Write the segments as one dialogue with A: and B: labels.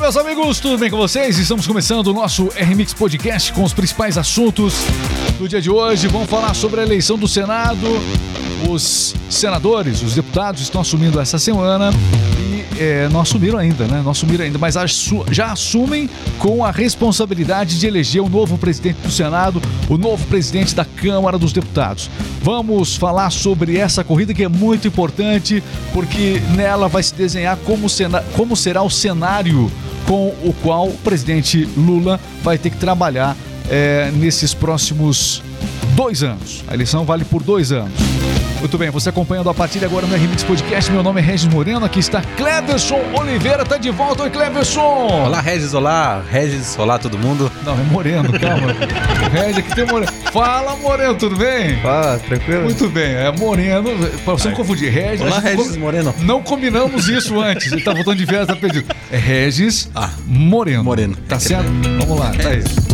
A: meus amigos, tudo bem com vocês? Estamos começando o nosso RMix Podcast com os principais assuntos do dia de hoje. Vamos falar sobre a eleição do Senado. Os senadores, os deputados estão assumindo essa semana e é, não assumiram ainda, né? Não assumiram ainda, mas já assumem com a responsabilidade de eleger o novo presidente do Senado, o novo presidente da Câmara dos Deputados. Vamos falar sobre essa corrida que é muito importante, porque nela vai se desenhar como, como será o cenário com o qual o presidente Lula vai ter que trabalhar é, nesses próximos dois anos. A eleição vale por dois anos. Muito bem, você acompanhando a partir de agora no RMX Podcast. Meu nome é Regis Moreno, aqui está Cleverson Oliveira, tá de volta. Oi, Cleverson!
B: Olá, Regis, olá, Regis, olá todo mundo.
A: Não, é Moreno, calma. Regis, aqui tem Moreno. Fala, Moreno, tudo bem?
C: Fala, tranquilo?
A: Muito bem, é Moreno, pra você não confundir, Regis.
B: Olá, Regis Moreno.
A: Não combinamos isso antes, ele tá voltando de viagem, tá perdido. É Regis ah, Moreno.
B: Moreno.
A: Tá certo? Vamos lá, tá aí.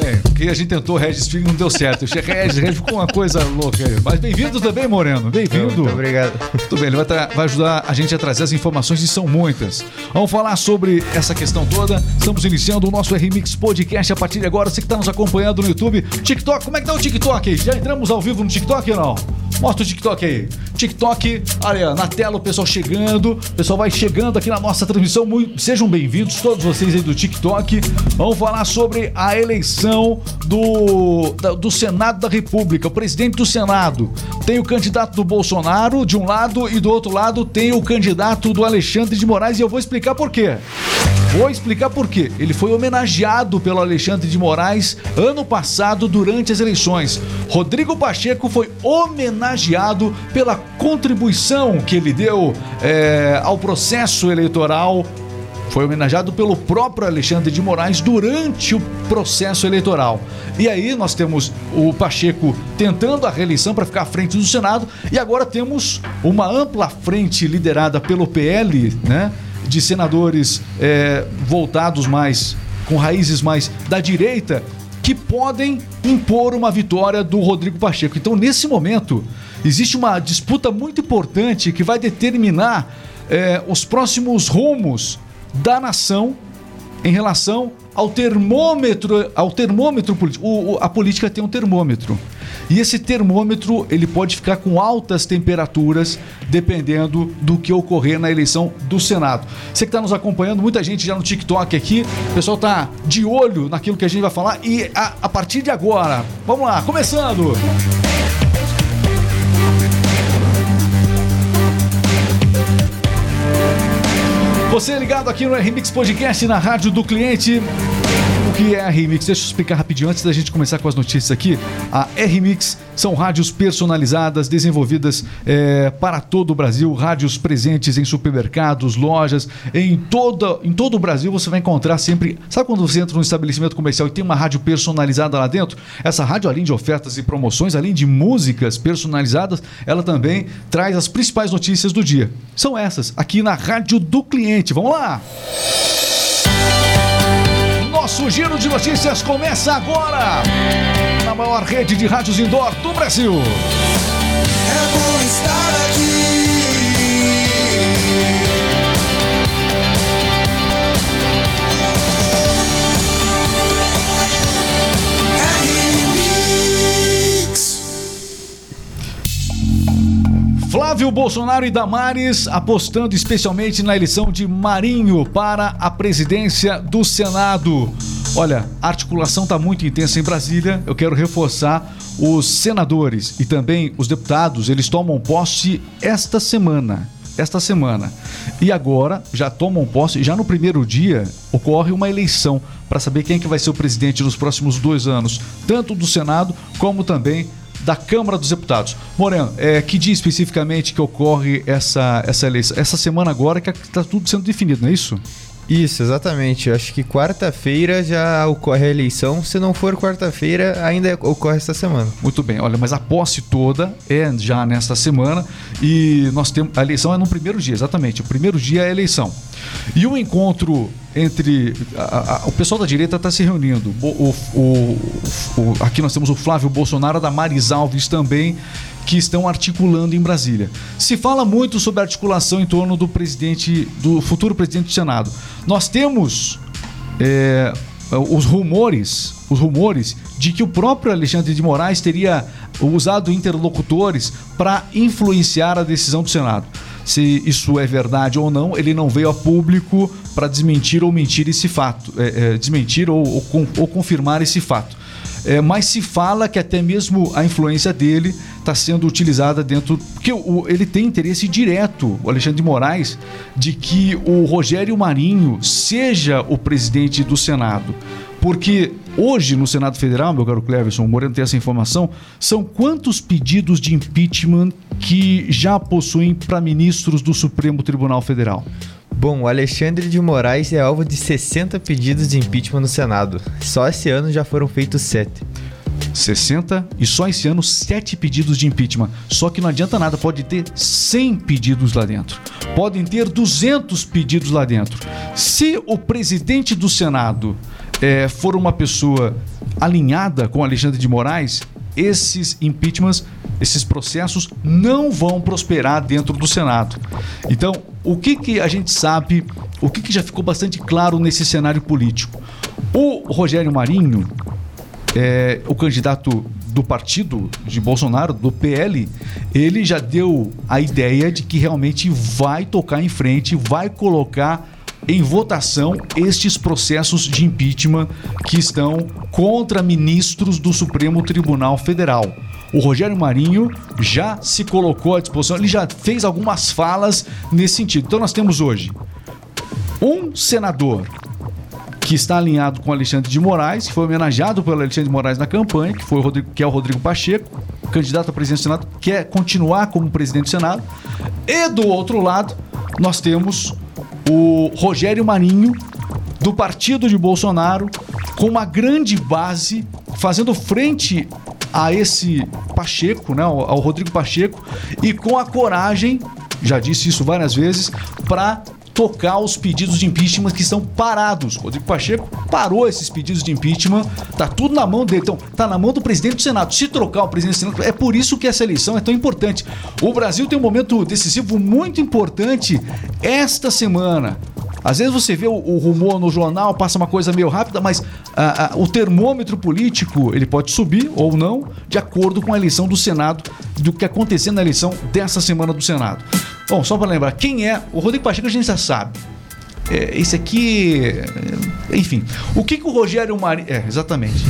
A: Tudo bem, porque a gente tentou Regis Filho não deu certo. Regis, Regis ficou uma coisa louca aí. Mas bem-vindo também, Moreno. Bem-vindo.
C: Muito obrigado.
A: Tudo bem, ele vai, vai, ajudar a gente a trazer as informações e são muitas. Vamos falar sobre essa questão toda. Estamos iniciando o nosso RMix Podcast a partir de agora. Você que está nos acompanhando no YouTube, TikTok, como é que tá o TikTok? Já entramos ao vivo no TikTok ou não? Mostra o TikTok aí. TikTok, olha, na tela o pessoal chegando. O pessoal vai chegando aqui na nossa transmissão. Sejam bem-vindos, todos vocês aí do TikTok. Vamos falar sobre a eleição do, do Senado da República, o presidente do Senado. Tem o candidato do Bolsonaro de um lado e do outro lado tem o candidato do Alexandre de Moraes e eu vou explicar por quê. Vou explicar por quê. Ele foi homenageado pelo Alexandre de Moraes ano passado durante as eleições. Rodrigo Pacheco foi homenageado pela contribuição que ele deu é, ao processo eleitoral foi homenageado pelo próprio Alexandre de Moraes durante o processo eleitoral. E aí nós temos o Pacheco tentando a reeleição para ficar à frente do Senado e agora temos uma ampla frente liderada pelo PL, né? de senadores é, voltados mais, com raízes mais da direita, que podem impor uma vitória do Rodrigo Pacheco. Então, nesse momento, existe uma disputa muito importante que vai determinar é, os próximos rumos da nação em relação ao termômetro, ao termômetro político. A política tem um termômetro. E esse termômetro ele pode ficar com altas temperaturas dependendo do que ocorrer na eleição do Senado. Você que está nos acompanhando, muita gente já no TikTok aqui, o pessoal está de olho naquilo que a gente vai falar e a, a partir de agora, vamos lá, começando! Você ligado aqui no RMix Podcast na rádio do cliente que é a Remix? Deixa eu explicar rapidinho antes da gente começar com as notícias aqui. A R-Mix são rádios personalizadas, desenvolvidas é, para todo o Brasil, rádios presentes em supermercados, lojas, em, toda, em todo o Brasil você vai encontrar sempre. Sabe quando você entra num estabelecimento comercial e tem uma rádio personalizada lá dentro? Essa rádio, além de ofertas e promoções, além de músicas personalizadas, ela também traz as principais notícias do dia. São essas, aqui na Rádio do Cliente. Vamos lá! Nosso giro de notícias começa agora na maior rede de rádios indoor do Brasil. É Flávio Bolsonaro e Damares apostando especialmente na eleição de Marinho para a presidência do Senado. Olha, a articulação está muito intensa em Brasília. Eu quero reforçar os senadores e também os deputados. Eles tomam posse esta semana. Esta semana. E agora já tomam posse. Já no primeiro dia ocorre uma eleição para saber quem é que vai ser o presidente nos próximos dois anos, tanto do Senado como também da Câmara dos Deputados. Moreno, é, que dia especificamente que ocorre essa, essa eleição? Essa semana agora que está tudo sendo definido, não é isso?
C: Isso, exatamente. Eu acho que quarta-feira já ocorre a eleição. Se não for quarta-feira, ainda ocorre essa semana.
A: Muito bem. Olha, mas a posse toda é já nesta semana e nós temos a eleição é no primeiro dia, exatamente. O primeiro dia é a eleição. E o encontro entre. a- a- o pessoal da direita está se reunindo. O- o- o- aqui nós temos o Flávio Bolsonaro, a Damaris Alves também, que estão articulando em Brasília. Se fala muito sobre a articulação em torno do presidente, do futuro presidente do Senado. Nós temos é, os rumores, os rumores de que o próprio Alexandre de Moraes teria usado interlocutores para influenciar a decisão do Senado. Se isso é verdade ou não, ele não veio a público para desmentir ou mentir esse fato, é, é, desmentir ou, ou ou confirmar esse fato. É, mas se fala que até mesmo a influência dele está sendo utilizada dentro. Porque o- ele tem interesse direto, o Alexandre de Moraes, de que o Rogério Marinho seja o presidente do Senado. Porque hoje no Senado Federal, meu caro Cleverson, o Moreno tem essa informação, são quantos pedidos de impeachment que já possuem para ministros do Supremo Tribunal Federal?
C: Bom, o Alexandre de Moraes é alvo de 60 pedidos de impeachment no Senado. Só esse ano já foram feitos 7.
A: 60 e só esse ano 7 pedidos de impeachment. Só que não adianta nada, pode ter 100 pedidos lá dentro. Podem ter 200 pedidos lá dentro. Se o presidente do Senado eh, for uma pessoa alinhada com Alexandre de Moraes, esses impeachments, esses processos não vão prosperar dentro do Senado. Então, o que, que a gente sabe, o que, que já ficou bastante claro nesse cenário político? O Rogério Marinho, é, o candidato do partido de Bolsonaro, do PL, ele já deu a ideia de que realmente vai tocar em frente, vai colocar em votação estes processos de impeachment que estão contra ministros do Supremo Tribunal Federal. O Rogério Marinho já se colocou à disposição, ele já fez algumas falas nesse sentido. Então nós temos hoje um senador que está alinhado com Alexandre de Moraes, que foi homenageado pelo Alexandre de Moraes na campanha, que, foi Rodrigo, que é o Rodrigo Pacheco, candidato a presidente do Senado, quer continuar como presidente do Senado. E do outro lado, nós temos o Rogério Marinho, do partido de Bolsonaro, com uma grande base, fazendo frente a esse Pacheco, né, ao Rodrigo Pacheco, e com a coragem, já disse isso várias vezes, para tocar os pedidos de impeachment que estão parados. Rodrigo Pacheco parou esses pedidos de impeachment, tá tudo na mão dele. Então, tá na mão do presidente do Senado. Se trocar o presidente do Senado, é por isso que essa eleição é tão importante. O Brasil tem um momento decisivo muito importante esta semana. Às vezes você vê o, o rumor no jornal, passa uma coisa meio rápida, mas ah, ah, o termômetro político ele pode subir ou não, de acordo com a eleição do Senado, do que acontecer na eleição dessa semana do Senado. Bom, só para lembrar, quem é? O Rodrigo Pacheco a gente já sabe. É, esse aqui. é, Enfim. O que, que o Rogério Marinho. É, exatamente.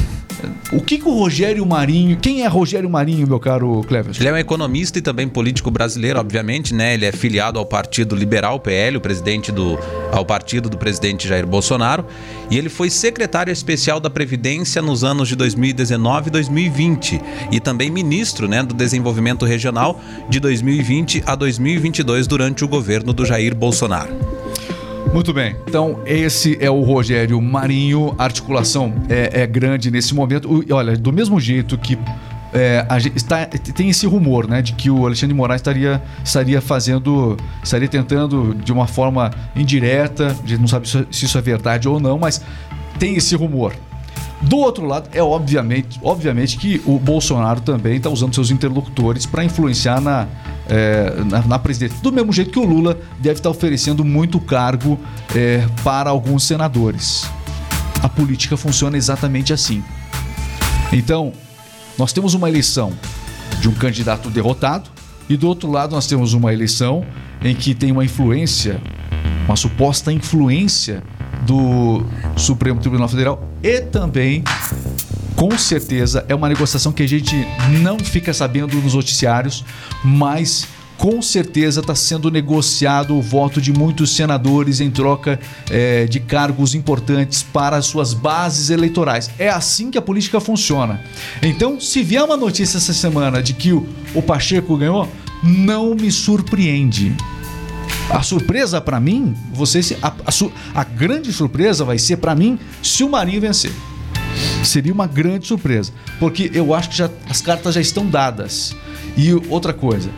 A: O que, que o Rogério Marinho. Quem é Rogério Marinho, meu caro Cleves?
B: Ele é um economista e também político brasileiro, obviamente, né? Ele é filiado ao Partido Liberal, PL, o presidente do ao partido do presidente Jair Bolsonaro, e ele foi secretário especial da Previdência nos anos de 2019 e 2020 e também ministro, né, do Desenvolvimento Regional de 2020 a 2022 durante o governo do Jair Bolsonaro.
A: Muito bem. Então, esse é o Rogério Marinho. A articulação é, é grande nesse momento. E olha, do mesmo jeito que. é, está, tem esse rumor, né, de que o Alexandre Moraes estaria, estaria fazendo, estaria tentando de uma forma indireta, a gente não sabe se isso é verdade ou não, mas tem esse rumor. Do outro lado, é obviamente, obviamente que o Bolsonaro também está usando seus interlocutores para influenciar na, é, na, na presidência. Do mesmo jeito que o Lula deve estar oferecendo muito cargo é, para alguns senadores. A política funciona exatamente assim. Então, nós temos uma eleição de um candidato derrotado e do outro lado nós temos uma eleição em que tem uma influência, uma suposta influência do Supremo Tribunal Federal e também com certeza é uma negociação que a gente não fica sabendo nos noticiários, mas com certeza está sendo negociado o voto de muitos senadores em troca eh, de cargos importantes para as suas bases eleitorais. É assim que a política funciona. Então, se vier uma notícia essa semana de que o, o Pacheco ganhou, não me surpreende. A surpresa para mim, você se, a, a a grande surpresa vai ser para mim se o Marinho vencer. Seria uma grande surpresa, porque eu acho que já, as cartas já estão dadas. E outra coisa,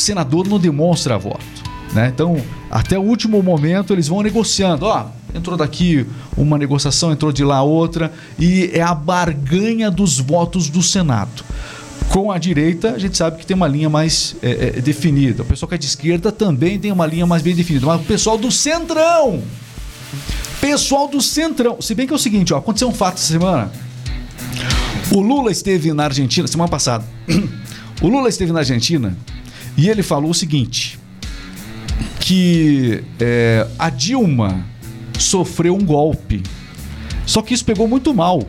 A: senador não demonstra voto. Né? Então, até o último momento, eles vão negociando. Ó, entrou daqui uma negociação, entrou de lá outra, e é a barganha dos votos do Senado. Com a direita, a gente sabe que tem uma linha mais é, é, definida. O pessoal que é de esquerda também tem uma linha mais bem definida. Mas o pessoal do centrão. Pessoal do centrão. Se bem que é o seguinte, ó, aconteceu um fato essa semana. O Lula esteve na Argentina, semana passada. O Lula esteve na Argentina e ele falou o seguinte: que é, a Dilma sofreu um golpe. Só que isso pegou muito mal,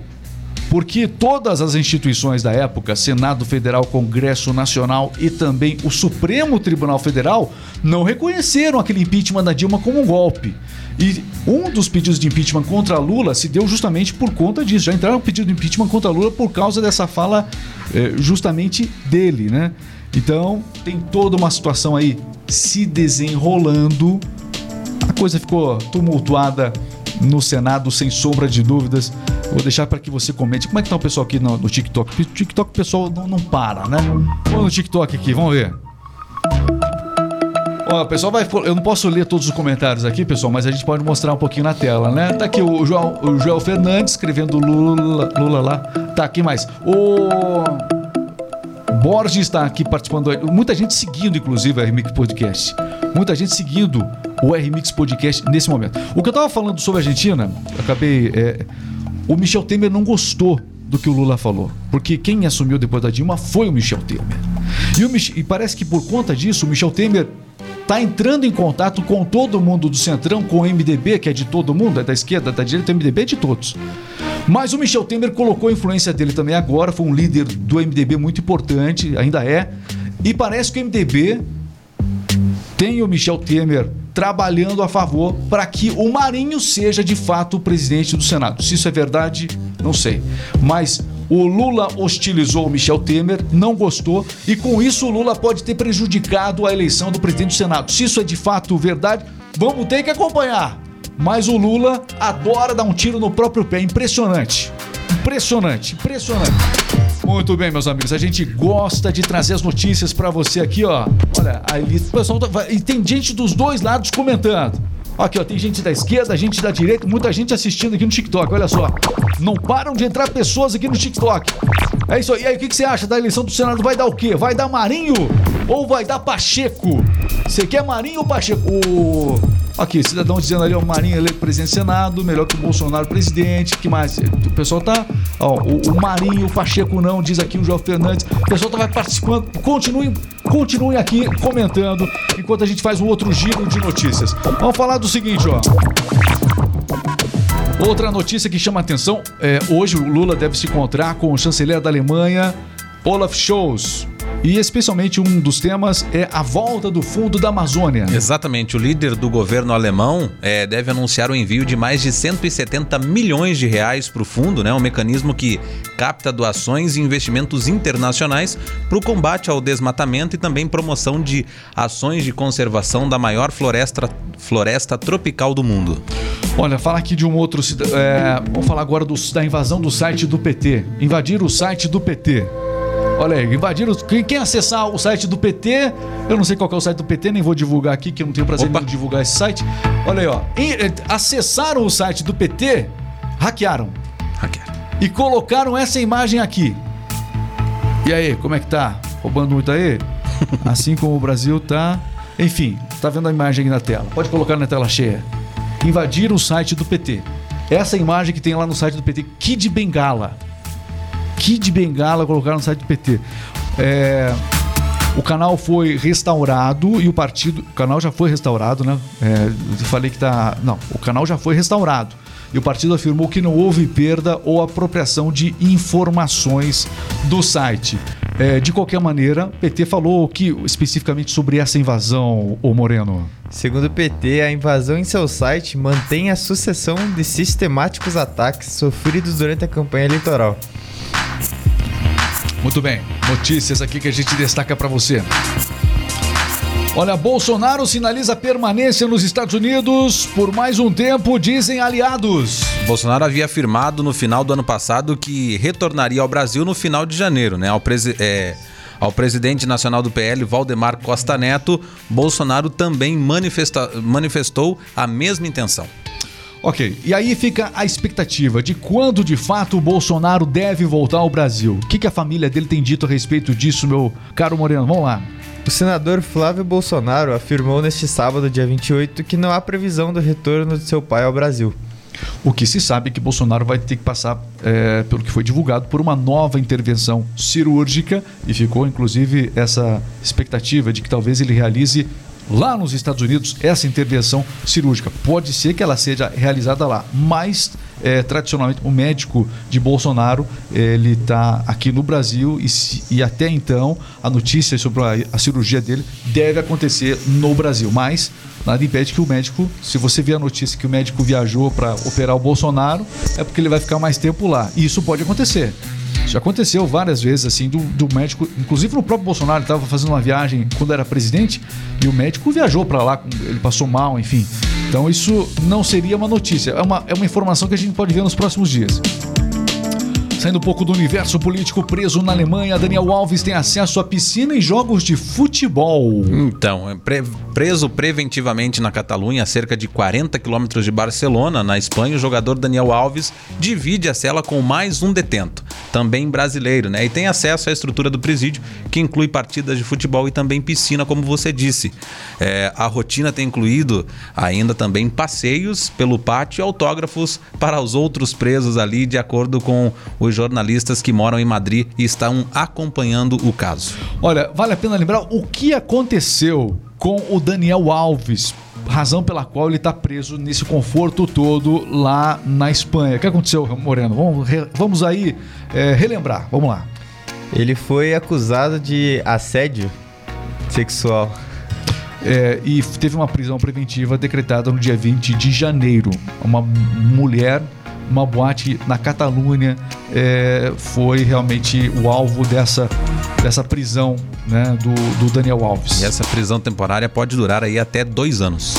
A: porque todas as instituições da época, Senado Federal, Congresso Nacional e também o Supremo Tribunal Federal, não reconheceram aquele impeachment da Dilma como um golpe. E um dos pedidos de impeachment contra Lula se deu justamente por conta disso. Já entraram pedido de impeachment contra Lula por causa dessa fala eh, justamente dele, né? Então tem toda uma situação aí se desenrolando. A coisa ficou tumultuada no Senado, sem sombra de dúvidas. Vou deixar para que você comente. Como é que tá o pessoal aqui no, no TikTok? TikTok o pessoal não, não para, né? Vamos no TikTok aqui, vamos ver. Ó, o pessoal vai. Eu não posso ler todos os comentários aqui, pessoal, mas a gente pode mostrar um pouquinho na tela, né? Tá aqui o João, o Fernandes escrevendo Lula, Lula lá. Tá aqui mais. O. Borges está aqui participando. Muita gente seguindo, inclusive, o RMix Podcast. Muita gente seguindo o RMix Podcast nesse momento. O que eu tava falando sobre a Argentina, acabei. É, o Michel Temer não gostou do que o Lula falou. Porque quem assumiu depois da Dilma foi o Michel Temer. E, Mich e parece que por conta disso, o Michel Temer está entrando em contato com todo mundo do Centrão, com o MDB, que é de todo mundo, é da esquerda, da direita, o MDB é de todos. Mas o Michel Temer colocou a influência dele também agora, foi um líder do MDB muito importante, ainda é. E parece que o MDB tem o Michel Temer trabalhando a favor para que o Marinho seja de fato o presidente do Senado. Se isso é verdade, não sei. Mas o Lula hostilizou o Michel Temer, não gostou, e com isso o Lula pode ter prejudicado a eleição do presidente do Senado. Se isso é de fato verdade, vamos ter que acompanhar. Mas o Lula adora dar um tiro no próprio pé. Impressionante. Impressionante, impressionante. Muito bem, meus amigos. A gente gosta de trazer as notícias para você aqui, ó. Olha, aí o pessoal tá... e tem gente dos dois lados comentando. Aqui, ó, tem gente da esquerda, gente da direita, muita gente assistindo aqui no TikTok, olha só. Não param de entrar pessoas aqui no TikTok. É isso aí. E aí, o que, que você acha da eleição do Senado? Vai dar o quê? Vai dar Marinho ou vai dar Pacheco? Você quer Marinho ou Pacheco? O... Aqui, cidadão dizendo ali, o Marinho eleito presidente do Senado, melhor que o Bolsonaro presidente. que mais? O pessoal tá. Ó, o, o Marinho, o Pacheco não, diz aqui o João Fernandes. O pessoal tá vai participando. Continuem, continuem aqui comentando enquanto a gente faz um outro giro de notícias. Vamos falar do seguinte, ó. Outra notícia que chama atenção: é, hoje o Lula deve se encontrar com o chanceler da Alemanha, Olaf Scholz. E especialmente um dos temas é a volta do Fundo da Amazônia.
B: Exatamente. O líder do governo alemão é, deve anunciar o envio de mais de 170 milhões de reais para o fundo, né? um mecanismo que capta doações e investimentos internacionais para o combate ao desmatamento e também promoção de ações de conservação da maior floresta, floresta tropical do mundo.
A: Olha, fala aqui de um outro. É, vamos falar agora do, da invasão do site do PT. Invadir o site do PT. Olha aí, invadiram. Quem, quem, acessar o site do PT, eu não sei qual é o site do PT, nem vou divulgar aqui, que eu não tenho prazer em divulgar esse site. Olha aí, ó. Em, eh, acessaram o site do PT, hackearam. Hackearam. E colocaram essa imagem aqui. E aí, como é que tá? Roubando muito aí? assim como o Brasil tá. Enfim, tá vendo a imagem aqui na tela. Pode colocar na tela cheia. Invadiram o site do PT. Essa imagem que tem lá no site do PT, Kid Bengala. Kid Bengala colocaram no site do PT. É, o canal foi restaurado e o partido. O canal já foi restaurado, né? É, eu falei que tá. Não, o canal já foi restaurado. E o partido afirmou que não houve perda ou apropriação de informações do site. É, de qualquer maneira, o PT falou que especificamente sobre essa invasão, o Moreno.
C: Segundo o PT, a invasão em seu site mantém a sucessão de sistemáticos ataques sofridos durante a campanha eleitoral.
A: Muito bem, notícias aqui que a gente destaca para você. Olha, Bolsonaro sinaliza permanência nos Estados Unidos por mais um tempo, dizem aliados.
B: Bolsonaro havia afirmado no final do ano passado que retornaria ao Brasil no final de janeiro, né? Ao, presi é, ao presidente nacional do PL, Valdemar Costa Neto, Bolsonaro também manifestou a mesma intenção.
A: Ok, e aí fica a expectativa de quando de fato o Bolsonaro deve voltar ao Brasil. O que, que a família dele tem dito a respeito disso, meu caro Moreno? Vamos lá.
C: O senador Flávio Bolsonaro afirmou neste sábado, dia 28, que não há previsão do retorno de seu pai ao Brasil.
A: O que se sabe é que Bolsonaro vai ter que passar, é, pelo que foi divulgado, por uma nova intervenção cirúrgica e ficou inclusive essa expectativa de que talvez ele realize lá nos Estados Unidos essa intervenção cirúrgica. Pode ser que ela seja realizada lá, mas é, tradicionalmente o médico de Bolsonaro ele está aqui no Brasil e, se, e, até então a notícia sobre a, a, cirurgia dele deve acontecer no Brasil, mas nada impede que o médico, se você vê a notícia que o médico viajou para operar o Bolsonaro, é porque ele vai ficar mais tempo lá. E isso pode acontecer. Já aconteceu várias vezes, assim, do, do médico, inclusive no próprio Bolsonaro, estava fazendo uma viagem quando era presidente e o médico viajou para lá, ele passou mal, enfim. Então isso não seria uma notícia, é uma, é uma informação que a gente pode ver nos próximos dias. Saindo um pouco do universo político preso na Alemanha, Daniel Alves tem acesso à piscina e jogos de futebol.
B: Então, é pre preso preventivamente na Catalunha, a cerca de 40 quilômetros de Barcelona, na Espanha, o jogador Daniel Alves divide a cela com mais um detento, também brasileiro, né? E tem acesso à estrutura do presídio, que inclui partidas de futebol e também piscina, como você disse. É, a rotina tem incluído ainda também passeios pelo pátio e autógrafos para os outros presos ali, de acordo com o os jornalistas que moram em Madrid e estão acompanhando o caso.
A: Olha, vale a pena lembrar o que aconteceu com o Daniel Alves, razão pela qual ele está preso nesse conforto todo lá na Espanha. O que aconteceu, Moreno? Vamos, vamos aí é, relembrar. Vamos lá.
C: Ele foi acusado de assédio sexual.
A: É, e teve uma prisão preventiva decretada no dia 20 de janeiro. Uma mulher uma boate na Catalunha é, foi realmente o alvo dessa, dessa prisão né, do, do Daniel Alves.
B: E essa prisão temporária pode durar aí até dois anos.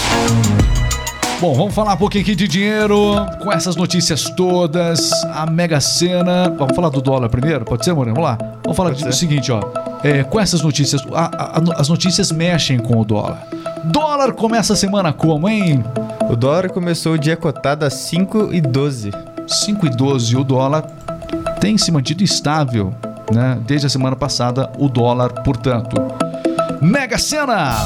A: Bom, vamos falar um pouquinho aqui de dinheiro com essas notícias todas. A Mega Sena. Vamos falar do dólar primeiro? Pode ser, Moreno? Vamos lá. Vamos falar do seguinte, ó. É, com essas notícias, a, a, as notícias mexem com o dólar. Dólar começa a semana como, hein?
C: O dólar começou o dia cotado a 5,12.
A: 5,12. O dólar tem se mantido estável, né? Desde a semana passada, o dólar, portanto. Mega Sena!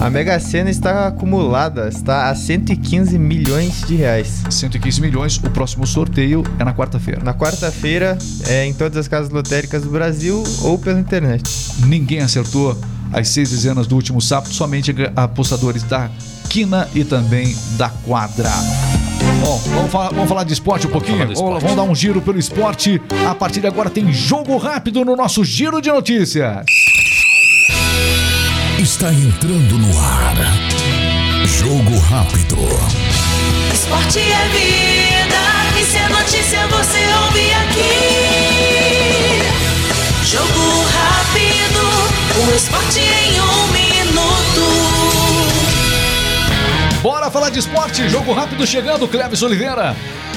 C: A Mega Sena está acumulada, está a 115 milhões de reais.
A: 115 milhões, o próximo sorteio é na quarta-feira.
C: Na quarta-feira, é em todas as casas lotéricas do Brasil ou pela internet.
A: Ninguém acertou as seis dezenas do último sábado, somente apostadores da quina e também da quadra. Bom, vamos falar, vamos falar de esporte um pouquinho? Vamos, esporte. vamos dar um giro pelo esporte. A partir de agora tem jogo rápido no nosso giro de notícias.
D: Está entrando no ar. Jogo rápido.
E: Esporte é vida. E se é notícia, você ouve aqui. Jogo rápido. O esporte em um
A: Bora falar de esporte, jogo rápido chegando, Cleves Oliveira.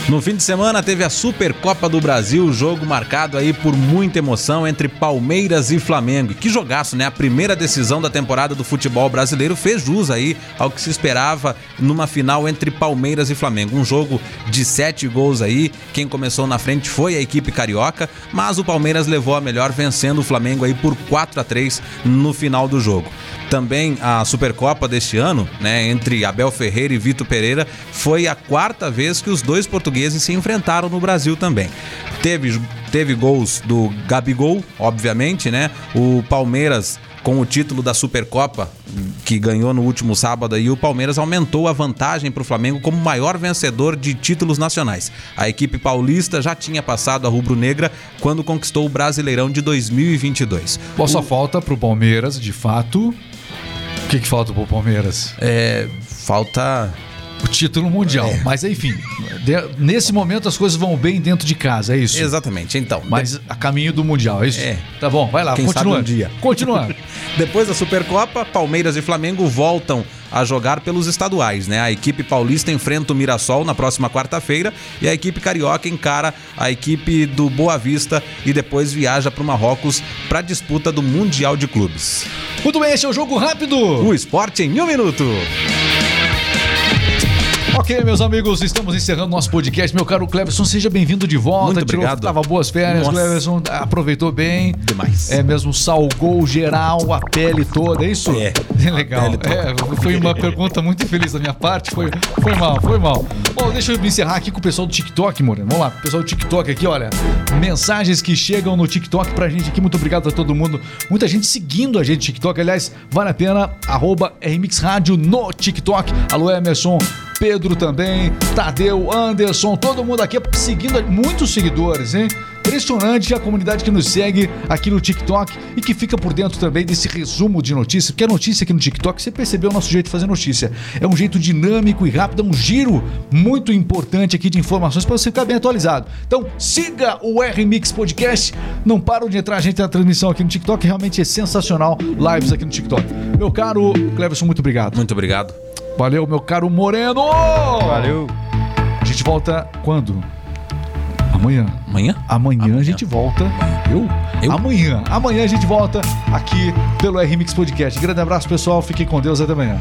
B: No fim de semana teve a Supercopa do Brasil, jogo marcado aí por muita emoção entre Palmeiras e Flamengo. Que jogaço, né? A primeira decisão da temporada do futebol brasileiro fez jus aí ao que se esperava numa final entre Palmeiras e Flamengo. Um jogo de sete gols aí. Quem começou na frente foi a equipe carioca, mas o Palmeiras levou a melhor vencendo o Flamengo aí por 4 a 3 no final do jogo. Também a Supercopa deste ano, né, entre Abel Ferreira e Vitor Pereira, foi a quarta vez que os dois portugueses se enfrentaram no Brasil também. Teve, teve gols do Gabigol, obviamente, né? O Palmeiras com o título da Supercopa que ganhou no último sábado e o Palmeiras aumentou a vantagem para o Flamengo como maior vencedor de títulos nacionais. A equipe paulista já tinha passado a rubro-negra quando conquistou o Brasileirão de 2022.
A: Bom, só falta para o Palmeiras, de fato, o que, que falta pro Palmeiras?
B: É, falta
A: o título mundial. É. Mas enfim, de, nesse momento as coisas vão bem dentro de casa, é isso?
B: Exatamente, então.
A: Mas de... a caminho do mundial, é isso?
B: É.
A: Tá bom, vai lá,
B: Quem
A: continua.
B: Sabe um dia.
A: Continua.
B: Depois da Supercopa, Palmeiras e Flamengo voltam a jogar pelos estaduais, né? A equipe paulista enfrenta o Mirassol na próxima quarta-feira e a equipe carioca encara a equipe do Boa Vista e depois viaja para o Marrocos para a disputa do Mundial de Clubes.
A: Muito bem, esse é o jogo rápido.
B: O esporte em um minuto.
A: Ok, meus amigos, estamos encerrando nosso podcast. Meu caro Cleverson, seja bem-vindo de volta.
B: Muito
A: Tirou-
B: obrigado.
A: Tava boas férias,
B: Nossa.
A: Cleverson. Aproveitou bem.
B: Demais.
A: É mesmo, salgou geral, a pele toda, é isso?
B: É.
A: Legal. É, foi uma pergunta muito infeliz da minha parte. Foi, foi mal, foi mal. Bom, deixa eu me encerrar aqui com o pessoal do TikTok, Moreno. Vamos lá, pessoal do TikTok aqui, olha. Mensagens que chegam no TikTok pra gente aqui. Muito obrigado a todo mundo. Muita gente seguindo a gente no TikTok. Aliás, vale a pena. Arroba RMix Rádio no TikTok. Alô, Emerson. Pedro também, Tadeu, Anderson, todo mundo aqui seguindo, muitos seguidores, hein? Impressionante a comunidade que nos segue aqui no TikTok e que fica por dentro também desse resumo de notícias, porque a notícia aqui no TikTok, você percebeu o nosso jeito de fazer notícia. É um jeito dinâmico e rápido, é um giro muito importante aqui de informações para você ficar bem atualizado. Então, siga o R-Mix Podcast. Não param de entrar a gente na transmissão aqui no TikTok, realmente é sensacional lives aqui no TikTok. Meu caro Cleverson, muito obrigado.
B: Muito obrigado.
A: Valeu, meu caro Moreno!
C: Valeu.
A: A gente volta quando? Amanhã.
B: Amanhã?
A: Amanhã,
B: Amanhã.
A: a gente volta. Eu?
B: Eu?
A: Amanhã. Amanhã a gente volta aqui pelo R-Mix Podcast. Grande abraço, pessoal. Fiquem com Deus. Até amanhã.